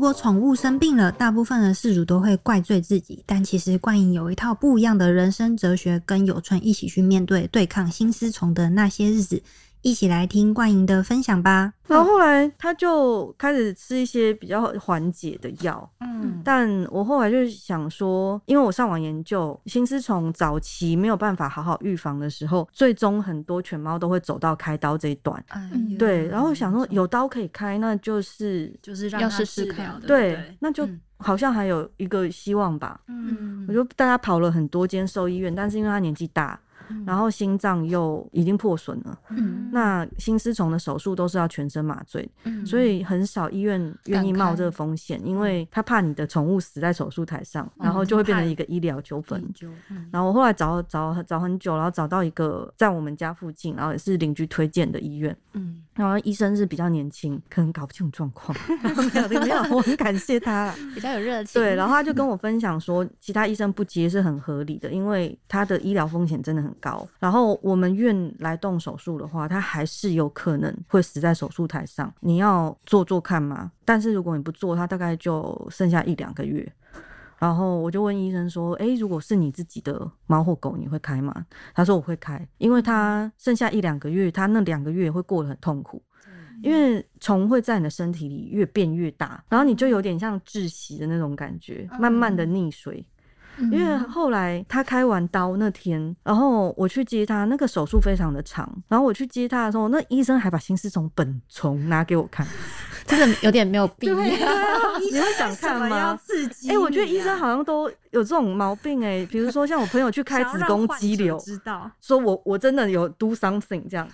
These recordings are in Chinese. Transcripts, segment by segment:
如果宠物生病了，大部分的事主都会怪罪自己，但其实冠颖有一套不一样的人生哲学，跟有春一起去面对对抗新丝虫的那些日子。一起来听冠莹的分享吧。然后后来他就开始吃一些比较缓解的药，嗯，但我后来就想说，因为我上网研究心丝虫早期没有办法好好预防的时候，最终很多犬猫都会走到开刀这一段。对，然后想说有刀可以开，那就是就是让它试疗的，对，那就好像还有一个希望吧。嗯，我就带他跑了很多间兽医院，但是因为他年纪大。然后心脏又已经破损了，那心丝虫的手术都是要全身麻醉，所以很少医院愿意冒这个风险，因为他怕你的宠物死在手术台上，然后就会变成一个医疗纠纷。然后我后来找找找很久，然后找到一个在我们家附近，然后也是邻居推荐的医院。嗯，然后医生是比较年轻，可能搞不清楚状况。没有没有，我很感谢他，比较有热情。对，然后他就 跟我分享说，其他医生不接是很合理的，因为他的医疗风险真的很高。然后我们院来动手术的话，他还是有可能会死在手术台上。你要做做看嘛？但是如果你不做，他大概就剩下一两个月。然后我就问医生说：“诶，如果是你自己的猫或狗，你会开吗？”他说：“我会开，因为他剩下一两个月，他那两个月会过得很痛苦，因为虫会在你的身体里越变越大，然后你就有点像窒息的那种感觉，慢慢的溺水。”因为后来他开完刀那天，然后我去接他，那个手术非常的长。然后我去接他的时候，那医生还把心丝虫本虫拿给我看，真的有点没有必要。你会想看吗？刺激？哎，我觉得医生好像都有这种毛病哎。比如说像我朋友去开子宫肌瘤，知道说我我真的有 do something 这样。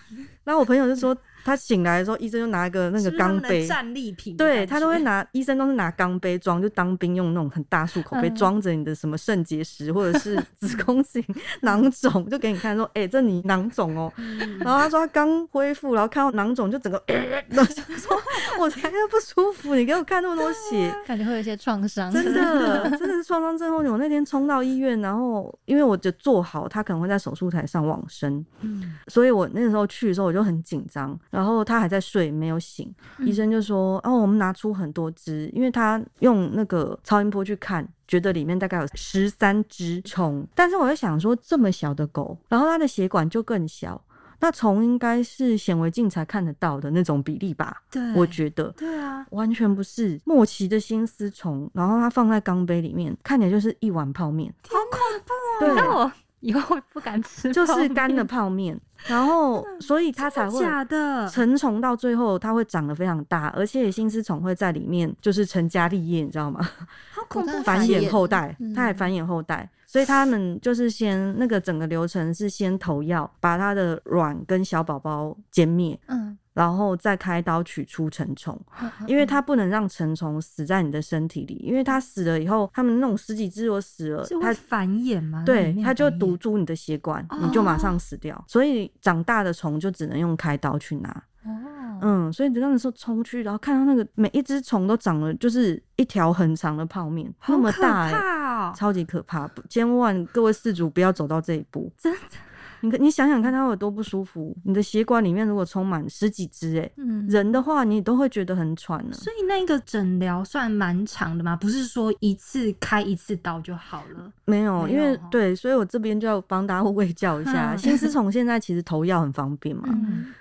然后我朋友就说。他醒来的时候，医生就拿一个那个钢杯，战利品。对他都会拿，医生都是拿钢杯装，就当兵用那种很大漱口杯装着你的什么肾结石或者是子宫颈囊肿，就给你看说，哎，这你囊肿哦。然后他说他刚恢复，然后看到囊肿就整个，说我才不舒服，你给我看那么多血，感觉会有一些创伤。真的，真的是创伤症候群。我那天冲到医院，然后因为我就做好，他可能会在手术台上往生，嗯，所以我那个时候去的时候我就很紧张。然后他还在睡，没有醒。医生就说：“哦，我们拿出很多只，因为他用那个超音波去看，觉得里面大概有十三只虫。但是我在想说，这么小的狗，然后它的血管就更小，那虫应该是显微镜才看得到的那种比例吧？对，我觉得，对啊，完全不是莫奇的心丝虫。然后它放在钢杯里面，看起来就是一碗泡面，好恐怖啊！以后不敢吃，就是干的泡面。”然后，所以它才会假的成虫到最后，它会长得非常大，而且心丝虫会在里面就是成家立业，你知道吗？好恐怖！繁衍后代，它还繁衍后代，所以他们就是先那个整个流程是先投药，把它的卵跟小宝宝歼灭。嗯。然后再开刀取出成虫，因为它不能让成虫死在你的身体里，因为它死了以后，他们那种十几只如死了，它繁衍吗？对，它就堵住你的血管，你就马上死掉。所以长大的虫就只能用开刀去拿。哦，嗯，所以你那时候冲去，然后看到那个每一只虫都长了就是一条很长的泡面，那么大，超级可怕！千万各位饲主不要走到这一步，真的。你你想想看，它有多不舒服。你的血管里面如果充满十几只，哎，人的话你都会觉得很喘呢。所以那个诊疗算蛮长的吗？不是说一次开一次刀就好了？没有，因为对，所以我这边就要帮大家喂教一下。心丝虫现在其实投药很方便嘛，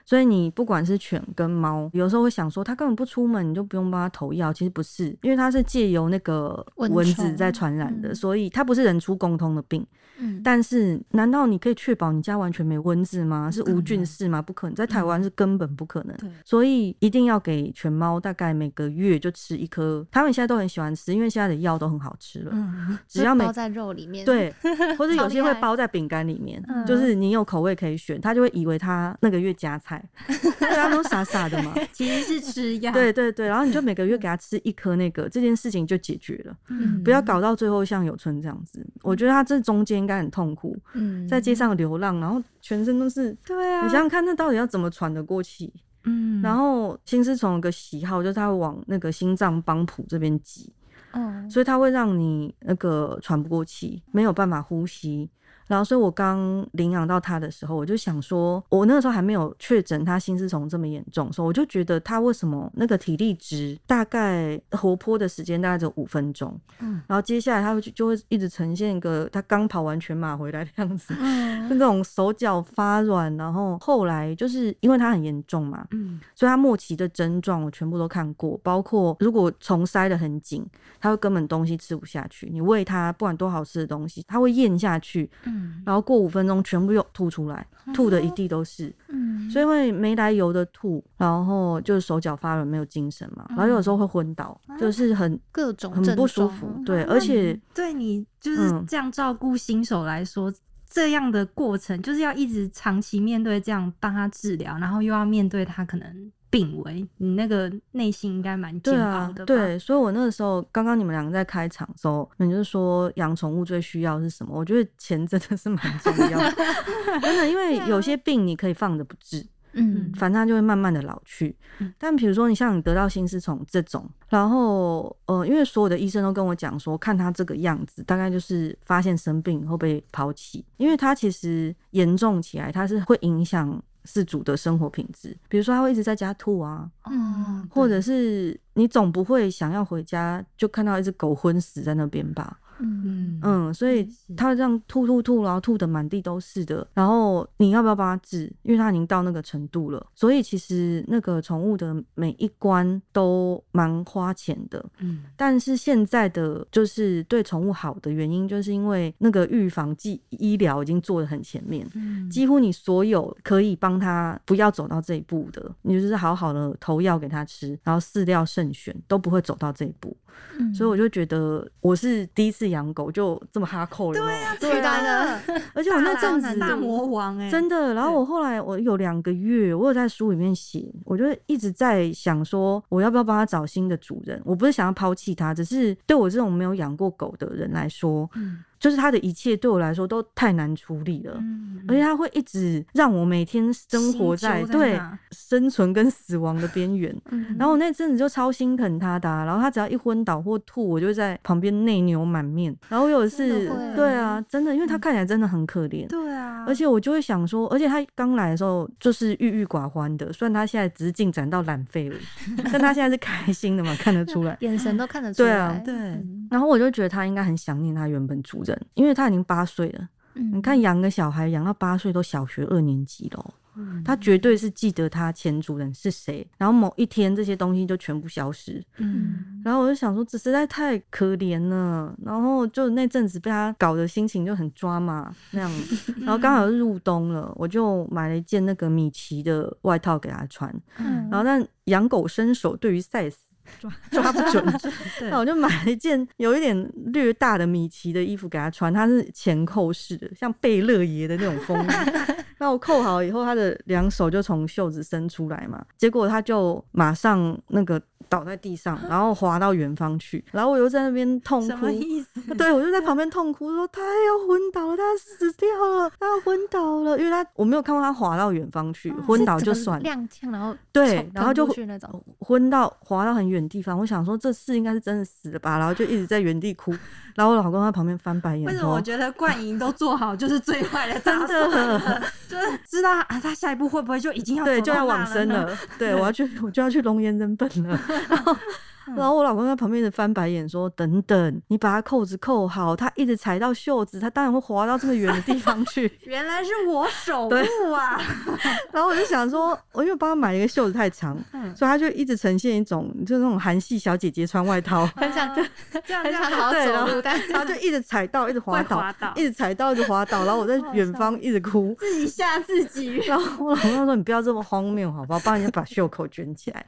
所以你不管是犬跟猫，有时候会想说它根本不出门，你就不用帮它投药。其实不是，因为它是借由那个蚊子在传染的，所以它不是人畜共通的病。嗯，但是难道你可以确保你家完全没蚊子吗？是无菌室吗？不可能，在台湾是根本不可能。所以一定要给犬猫大概每个月就吃一颗，他们现在都很喜欢吃，因为现在的药都很好吃了。嗯，只要 包在肉里面，对，或者 有些会包在饼干里面，就是你有口味可以选，他就会以为他那个月加菜，他都傻傻的嘛，其实是吃药。对对对，然后你就每个月给他吃一颗那个，这件事情就解决了。嗯，不要搞到最后像有春这样子，我觉得他这中间。应该很痛苦，嗯，在街上流浪，然后全身都是，对啊，你想想看，那到底要怎么喘得过气？嗯，然后心丝虫有个喜好，就是它会往那个心脏帮浦这边挤，嗯，所以它会让你那个喘不过气，没有办法呼吸，然后，所以我刚领养到它的时候，我就想说，我那个时候还没有确诊它心丝虫这么严重，所以我就觉得它为什么那个体力值大概活泼的时间大概只有五分钟，嗯。然后接下来它会就就会一直呈现一个它刚跑完全马回来的样子，那种手脚发软，然后后来就是因为它很严重嘛，嗯。所以它末期的症状我全部都看过，包括如果虫塞得很紧，它会根本东西吃不下去，你喂它不管多好吃的东西，它会咽下去，嗯。然后过五分钟全部又吐出来，吐的一地都是，嗯。所以会没来由的吐，然后就是手脚发软，没有精神嘛，然后有时候会昏倒，就是很各种很不舒服，对，而且对你就是嗯这样照顾新手来说，这样的过程就是要一直长期面对这样帮他治疗，然后又要面对他可能病危，你那个内心应该蛮煎熬对啊的？，对，所以我那个时候刚刚你们两个在开场的时候，你就是说养宠物最需要是什么？我觉得钱真的是蛮重要的，真的，因为有些病你可以放着不治。嗯反正它就会慢慢的老去。嗯但比如说你像你得到心丝虫这种，然后呃，因为所有的医生都跟我讲说，看他这个样子，大概就是发现生病以后被抛弃，因为它其实严重起来，它是会影响饲主的生活品质，比如说他会一直在家吐啊。嗯，或者是你总不会想要回家就看到一只狗昏死在那边吧？嗯所以是它这样吐吐吐，然后吐的满地都是的。然后你要不要帮它治？因为它已经到那个程度了，所以其实那个宠物的每一关都蛮花钱的。嗯但是现在的就是对宠物好的原因，就是因为那个预防剂医疗已经做的很前面。嗯几乎你所有可以帮他不要走到这一步的，你就是好好的投药给他吃，然后饲料慎选，都不会走到这一步。嗯。所以我就觉得我是第一次养狗就这么哈扣了。对呀、取代了，而且我那阵子大魔王哎、真的，然后我后来我有两个月，我有在书里面写，我就一直在想说，我要不要帮它找新的主人？我不是想要抛弃它，只是对我这种没有养过狗的人来说，嗯就是他的一切对我来说都太难处理了。嗯而且他会一直让我每天生活在在对生存跟死亡的边缘。嗯然后我那阵子就超心疼他的啊、然后他只要一昏倒或吐，我就在旁边内牛满面。然后我有一次真的会，对啊，真的，因为他看起来真的很可怜。对啊，而且我就会想说，而且他刚来的时候就是郁郁寡欢的，虽然他现在只是进展到懒废了，但他现在是开心的嘛，看得出来。眼神都看得出来。对啊对嗯然后我就觉得他应该很想念他原本主人，因为他已经八岁了。嗯你看养个小孩养到八岁都小学二年级了哦，嗯他绝对是记得他前主人是谁，然后某一天这些东西就全部消失。嗯然后我就想说，这实在太可怜了。然后就那阵子被他搞的心情就很抓嘛那样。然后刚好入冬了，我就买了一件那个米奇的外套给他穿。嗯然后但养狗身手对于 size 抓 抓不准，那我就买了一件有一点略大的米奇的衣服给他穿，它是前扣式的，像贝勒爷的那种风格。那我扣好以后，他的两手就从袖子伸出来嘛，结果他就马上那个倒在地上，然后滑到远方去，然后我又在那边痛哭什么。意思？对，我就在旁边痛哭，说他要昏倒了，他死掉了，他要昏倒了，因为他我没有看过他滑到远方去，昏倒就算了，踉跄，然后对然后就去那种。昏到滑到很远的地方，我想说这事应该是真的死了吧，然后就一直在原地哭，然后我老公在旁边翻白眼为什么我说。觉得冠莹都做好就是最坏的打真算的了，就是知道啊，他下一步会不会就已经要对，就要？往生了。对，我要去，我就要去龙岩人本了。然后，然后我老公在旁边一直翻白眼说：“等等，你把他扣子扣好，他一直踩到袖子，他当然会滑到这么远的地方去。原来是我守对护啊！”然后我就想说，我因为帮他买了一个袖子太长，嗯所以他就一直呈现一种就是那种韩系小姐姐穿外套。很想这 样这样很想好好对，然后走路，但他就一直踩到，一直滑倒，滑倒一直踩到，一直滑倒，然后我在远方一直哭。自己吓自己。然后我老公就说：“你不要这么荒谬，好不好？帮人家把袖口卷起来。”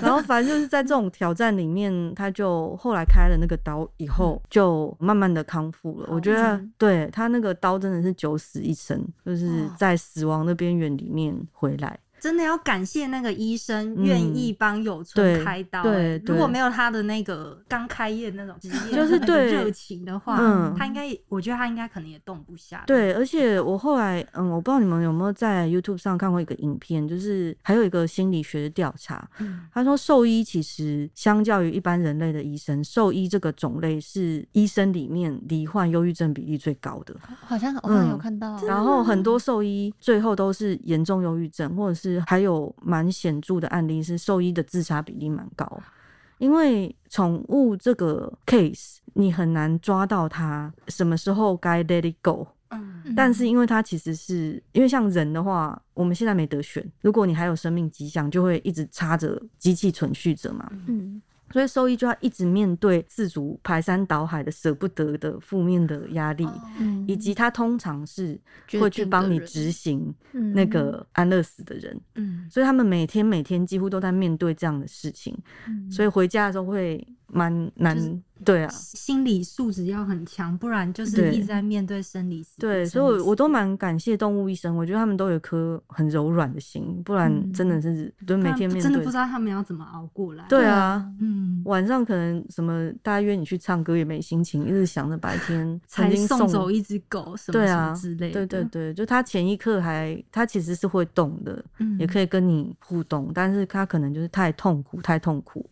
然后反正就是在这种挑战里面，他就后来开了那个刀以后，就慢慢的康复了。我觉得嗯对他那个刀真的是九死一生，就是哦在死亡的边缘里面回来。真的要感谢那个医生嗯。愿意帮有对春开刀、对欸如果没有他的那个刚开业那种职业就是那个对。热情的话，嗯。他应该，我觉得他应该可能也动不下。对，而且我后来，嗯，我不知道你们有没有在 YouTube 上看过一个影片，就是还有一个心理学的调查，嗯，他说兽医其实相较于一般人类的医生，兽医这个种类是医生里面罹患忧郁症比例最高的。好像我好像有嗯看到，然后很多兽医最后都是严重忧郁症，或者是还有蛮显著的案例是兽医的自杀比例蛮高。因为宠物这个 case，你很难抓到它什么时候该 let it go。嗯嗯但是因为它其实是因为像人的话，我们现在没得选，如果你还有生命迹象，就会一直插着机器存续着嘛。嗯所以兽医就要一直面对自主排山倒海的舍不得的负面的压力，嗯。以及他通常是会去帮你执行嗯。那个安乐死的人，嗯。所以他们每天每天几乎都在面对这样的事情，嗯。所以回家的时候会蛮难，就是对啊。心理素质要很强，不然就是一直在面对生理死。对，所以我我都蛮感谢动物医生，我觉得他们都有颗很柔软的心，不然嗯真的是就每天面对真的不知。道他们要怎么熬过来。对啊，嗯，晚上可能什么大家约你去唱歌也没心情，一直想着白天 曾才经送走一只狗什么什对啊么之类的。对对对，就他前一刻还他其实是会动的，嗯也可以跟你互动，但是他可能就是太痛苦，太痛苦，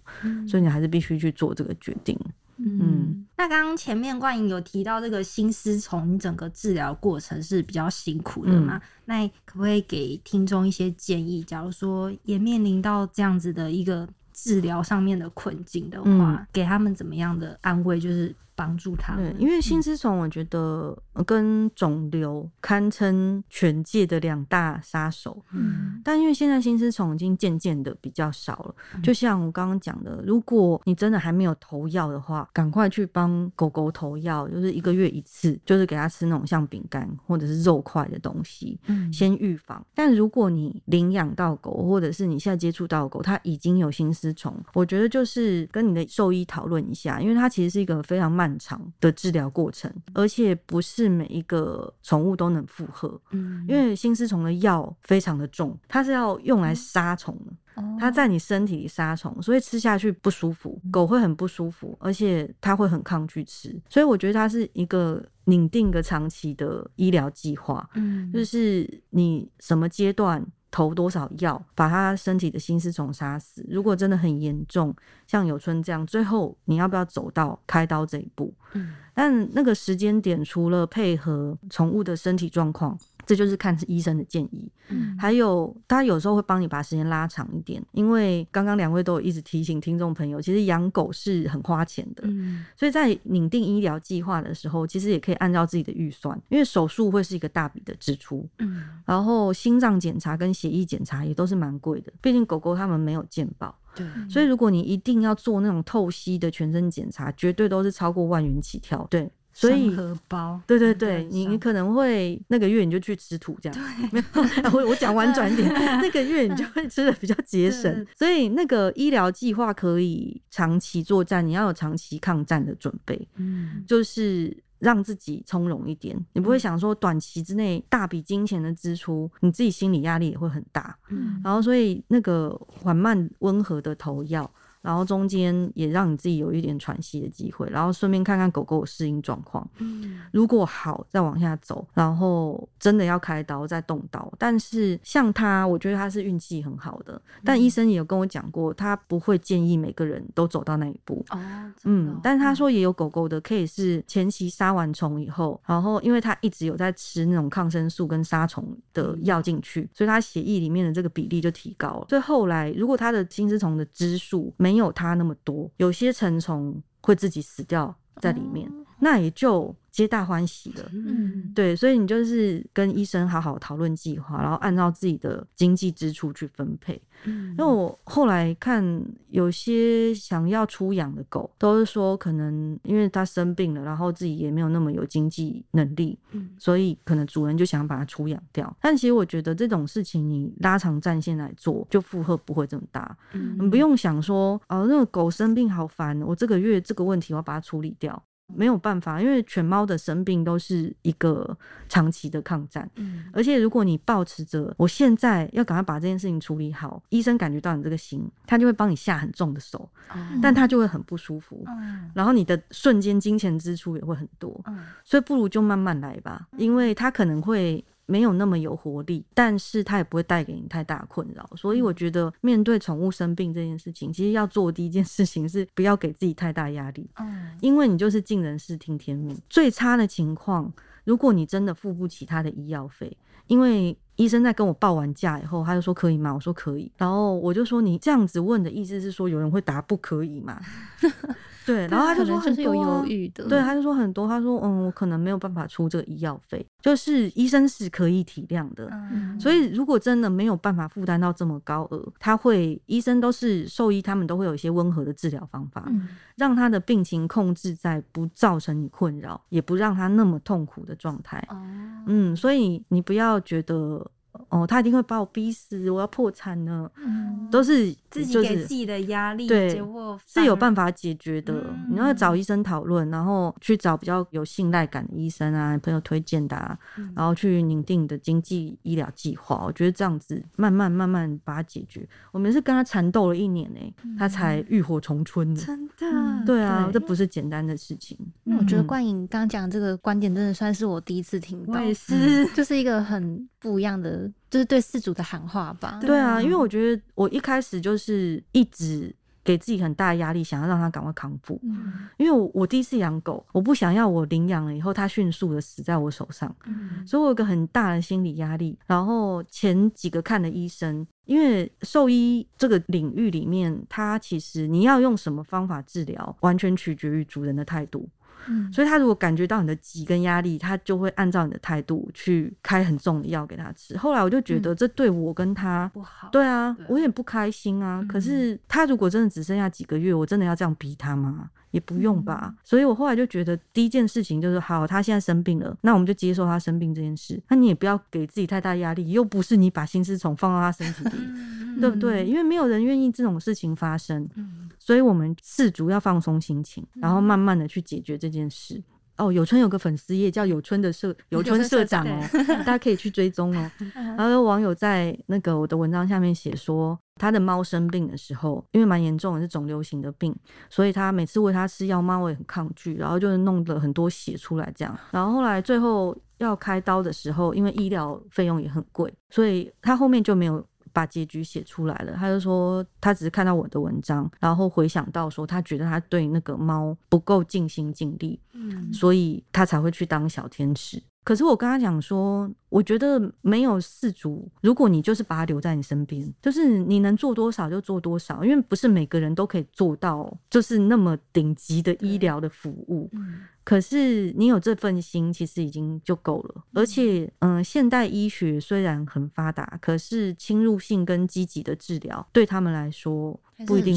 所以你还是必须去做这个决定。嗯，那刚刚前面冠莹有提到这个心丝虫整个治疗过程是比较辛苦的嘛？那可不可以给听众一些建议？假如说也面临到这样子的一个治疗上面的困境的话，嗯给他们怎么样的安慰？就是帮助他对们，，因为心丝虫，我觉得呃跟肿瘤堪称全界的两大杀手。嗯但因为现在心丝虫已经渐渐的比较少了，嗯就像我刚刚讲的，如果你真的还没有投药的话，赶快去帮狗狗投药，就是一个月一次，就是给它吃那种像饼干或者是肉块的东西，嗯先预防。但如果你领养到狗，或者是你现在接触到狗，它已经有心丝虫，我觉得就是跟你的兽医讨论一下，因为它其实是一个非常漫长的治疗过程，而且不是每一个宠物都能负荷。嗯因为心丝虫的药非常的重，它是要用来杀虫的，哦它在你身体里杀虫，所以吃下去不舒服，狗会很不舒服，而且它会很抗拒吃，所以我觉得它是一个拟定个长期的医疗计划，嗯就是你什么阶段。投多少药把他身体的心丝虫杀死？如果真的很严重，像有春这样，最后你要不要走到开刀这一步？嗯但那个时间点，除了配合宠物的身体状况，这就是看医生的建议。嗯还有，他有时候会帮你把时间拉长一点，因为刚刚两位都有一直提醒听众朋友，其实养狗是很花钱的，嗯所以在拟定医疗计划的时候，其实也可以按照自己的预算，因为手术会是一个大笔的支出，嗯然后心脏检查跟血液检查也都是蛮贵的，毕竟狗狗他们没有健保。对，所以如果你一定要做那种透析的全身检查，绝对都是超过万元起跳。对，所以荷包，对对对，你你可能会那个月你就去吃土这样，没有，我我讲 婉转一点，那个月你就会吃的比较节省，所以那个医疗计划可以长期作战，你要有长期抗战的准备，嗯就是。让自己从容一点，你不会想说短期之内大笔金钱的支出，你自己心理压力也会很大。嗯然后所以那个缓慢温和的投药，然后中间也让你自己有一点喘息的机会，然后顺便看看狗狗的适应状况。嗯如果好，再往下走，然后真的要开刀再动刀。但是像他，我觉得他是运气很好的，但医生也有跟我讲过，他不会建议每个人都走到那一步。哦，哦，嗯但是他说也有狗狗的，可以是前期杀完虫以后，然后因为他一直有在吃那种抗生素跟杀虫的药进去，所以他血液里面的这个比例就提高了。所以后来如果他的金丝虫的支数没有它那么多，有些成虫会自己死掉在里面，那也就皆大欢喜的。嗯对，所以你就是跟医生好好讨论计划，然后按照自己的经济支出去分配。嗯因为我后来看有些想要出养的狗，都是说可能因为它生病了，然后自己也没有那么有经济能力，嗯所以可能主人就想把它出养掉。但其实我觉得这种事情你拉长战线来做，就负荷不会这么大。嗯你不用想说哦，那个狗生病好烦，我这个月这个问题我要把它处理掉。没有办法，因为犬猫的生病都是一个长期的抗战。嗯而且如果你保持着我现在要赶快把这件事情处理好，医生感觉到你这个心，他就会帮你下很重的手，但他就会很不舒服，嗯然后你的瞬间金钱支出也会很多，嗯所以不如就慢慢来吧，因为他可能会。没有那么有活力，但是他也不会带给你太大困扰，所以我觉得面对宠物生病这件事情，其实要做第一件事情是不要给自己太大压力，嗯因为你就是尽人事听天命。最差的情况，如果你真的付不起他的医药费，因为医生在跟我报完价以后，他就说可以吗？我说可以，然后我就说你这样子问的意思是说有人会答不可以吗？对，然后他就可说很多啊犹豫的，对，他就说很多，他说嗯，我可能没有办法出这个医药费，就是医生是可以体谅的。嗯，所以，如果真的没有办法负担到这么高额，他会医生都是兽医，他们都会有一些温和的治疗方法，嗯让他的病情控制在不造成你困扰，也不让他那么痛苦的状态。哦，嗯，所以你不要觉得哦，他一定会把我逼死，我要破产了，嗯都是自己给自己的压力，对结果是有办法解决的。你要找医生讨论，然后去找比较有信赖感的医生啊，朋友推荐的、啊，嗯然后去拟定你的经济医疗计划。我觉得这样子慢慢慢慢把它解决。我们是跟他缠斗了一年呢、他才浴火重春的。真的，嗯对啊，对这不是简单的事情。因为我觉得嗯冠颖刚刚讲这个观点，真的算是我第一次听到，我也是，就是一个很不一样的，就是对饲主的喊话吧。对啊，啊因为我觉得我一开始就是一直给自己很大的压力，想要让他赶快康复。嗯因为我我第一次养狗，我不想要我领养了以后它迅速的死在我手上，嗯所以我有个很大的心理压力。然后前几个看的医生，因为兽医这个领域里面，它其实你要用什么方法治疗，完全取决于主人的态度。嗯所以他如果感觉到你的急跟压力，他就会按照你的态度去开很重的药给他吃。后来我就觉得这对我跟他。不好，对啊，我有点不开心啊。可是他如果真的只剩下几个月，我真的要这样逼他吗？也不用吧。所以我后来就觉得，第一件事情就是，好，他现在生病了，那我们就接受他生病这件事。那你也不要给自己太大压力，又不是你把心思从放到他身体里，嗯对不对？因为没有人愿意这种事情发生。嗯所以我们四主要放松心情，然后慢慢的去解决这件事。哦，有春有个粉丝页叫有春的社有春社长哦，大家可以去追踪哦。然后有网友在那个我的文章下面写说，他的猫生病的时候，因为蛮严重的是肿瘤型的病，所以他每次喂它吃药，猫也很抗拒，然后就弄了很多血出来这样。然后后来最后要开刀的时候，因为医疗费用也很贵，所以他后面就没有把结局写出来了。他就说他只是看到我的文章，然后回想到说他觉得他对那个猫不够尽心尽力，嗯所以他才会去当小天使。可是我跟他讲说，我觉得没有事主，如果你就是把他留在你身边，就是你能做多少就做多少，因为不是每个人都可以做到，就是那么顶级的医疗的服务。嗯可是你有这份心，其实已经就够了。而且，嗯、现代医学虽然很发达，可是侵入性跟积极的治疗对他们来说不一定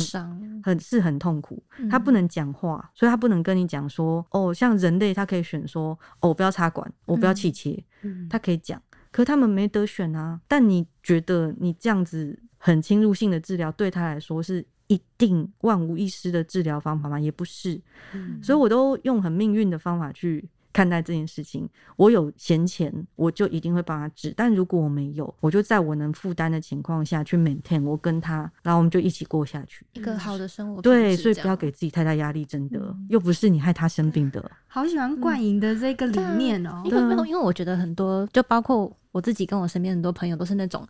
很是很痛苦。他嗯不能讲话，所以他不能跟你讲说，哦，像人类他可以选说，哦，我不要插管，我不要气切，嗯他可以讲。可他们没得选啊。但你觉得你这样子很侵入性的治疗对他来说是一定万无一失的治疗方法吗？也不是。嗯所以我都用很命运的方法去看待这件事情。我有闲钱，我就一定会帮他治；但如果我没有，我就在我能负担的情况下去 maintain 我跟他，然后我们就一起过下去。一个好的生活品对，所以不要给自己太大压力，真的，嗯又不是你害他生病的。好喜欢冠莹的这个理念哦因，为，因为我觉得很多，就包括我自己跟我身边很多朋友都是那种，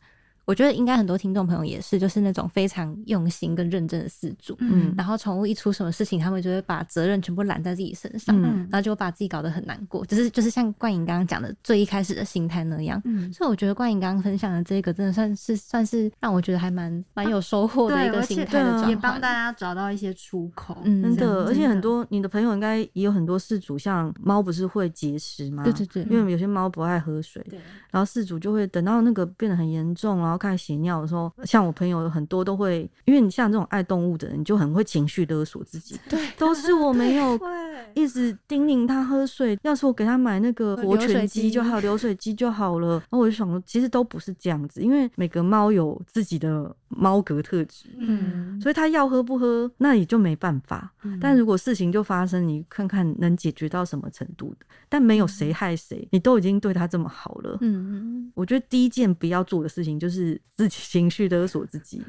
我觉得应该很多听众朋友也是，就是那种非常用心跟认真的饲主。嗯然后宠物一出什么事情，他们就会把责任全部揽在自己身上，嗯然后就会把自己搞得很难过。就是就是像冠颖刚刚讲的最一开始的心态那样。嗯，所以我觉得冠颖刚刚分享的这个，真的算是算是让我觉得还蛮蛮有收获的一个心态的转换，也帮大家找到一些出口，嗯真的，而且很多你的朋友应该也有很多饲主，像猫不是会节食吗？对对对，因为有些猫不爱喝水，对，然后饲主就会等到那个变得很严重，然后开始血尿的时候，像我朋友很多都会，因为你像这种爱动物的人，你就很会情绪勒索自己，对都是我没有会一直叮咛他喝水。要是我给他买那个活泉机机就好，流水机就好了。然后我就想说，其实都不是这样子，因为每个猫有自己的猫格特质，嗯，所以它要喝不喝，那也就没办法。嗯但如果事情就发生，你看看能解决到什么程度的，但没有谁害谁，你都已经对他这么好了。嗯我觉得第一件不要做的事情就是自己 情绪勒索自己，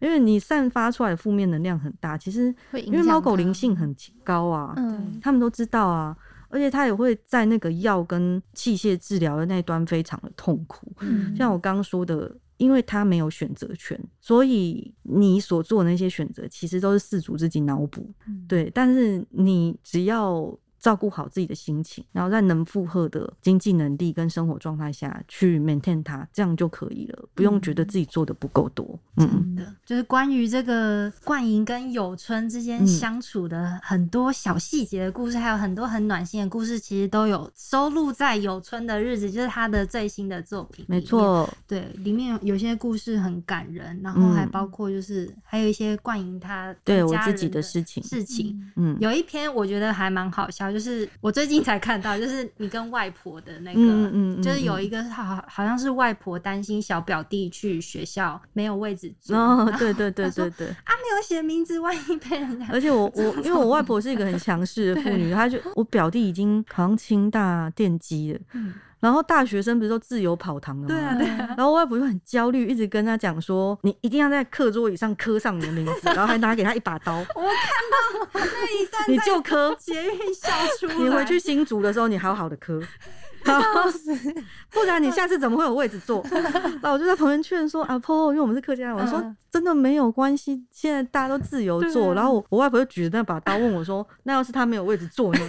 因为你散发出来的负面能量很大。其实因为猫狗灵性很高啊，嗯他们都知道啊，而且它也会在那个药跟器械治疗的那一端非常的痛苦。嗯像我刚刚说的，因为他没有选择权，所以你所做的那些选择其实都是事主自己脑补。嗯对，但是你只要照顾好自己的心情，然后在能负荷的经济能力跟生活状态下去 maintain 它，这样就可以了，不用觉得自己做的不够多。嗯，真的，就是关于这个冠莹跟有春之间嗯相处的很多小细节的故事，还有很多很暖心的故事，其实都有收录在《有春的日子》，就是他的最新的作品。没，错，对，里面有有些故事很感人，然后还嗯包括就是还有一些冠莹他对我自己的事情事情。嗯，有一篇我觉得还蛮好笑，就是我最近才看到，就是你跟外婆的那个，嗯嗯就是有一个好好像是外婆担心小表弟去学校没有位置坐，哦，对对对对对。啊没有写名字，万一被人家而且我我 因为我外婆是一个很强势的妇女，她就我表弟已经好像清大电机了，嗯然后大学生不是都自由跑堂了吗？对啊对啊，然后我外婆就很焦虑，一直跟他讲说：“你一定要在课桌椅上刻上你的名字，然后还拿给他一把刀，我看到那一段你就刻。捷运笑出来，你回去新竹的时候，你好好的刻。”不然你下次怎么会有位置坐？然后我就在旁边劝说阿婆，因为我们是客家人，我说嗯真的没有关系，现在大家都自由坐。然后我我外婆就举着那把刀问我说：“那要是他没有位置坐呢？”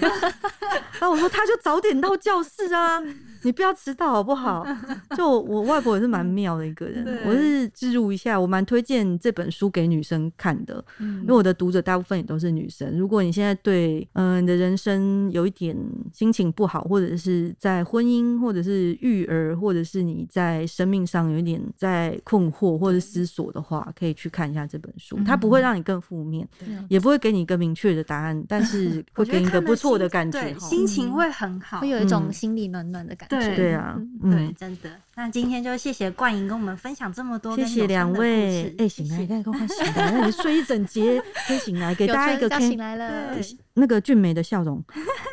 然后我说：“他就早点到教室啊，你不要迟到好不好？” 就我我外婆也是蛮妙的一个人，我是置入一下，我蛮推荐这本书给女生看的，嗯因为我的读者大部分也都是女生。如果你现在对嗯、呃你的人生有一点心情不好，或者是在婚姻，或者是育儿，或者是你在生命上有一点在困惑或者思索的话，可以去看一下这本书。它不会让你更负面，嗯也不会给你一个明确的答案，但 是会给你一个不错的感觉。心情会很好，会有一种嗯心里暖暖的感觉。对对啊，对，嗯，真的。那今天就谢谢冠莹跟我们分享这么多谢谢两位。哎，醒来，赶快醒来，让你睡一整节，可以醒来，给 大家一个醒来了。对那个俊美的笑容。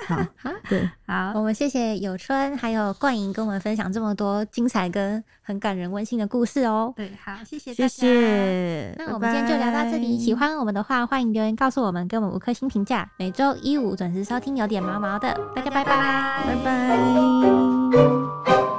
好，对。好，我们谢谢有春还有冠莹跟我们分享这么多精彩跟很感人温馨的故事哦。对，好，谢谢大谢家。谢。那我们今天就聊到这里，喜欢。欢我们的话，欢迎留言告诉我们，给我们五颗星评价。每周一五准时收听，有点毛毛的，大家拜拜。拜拜。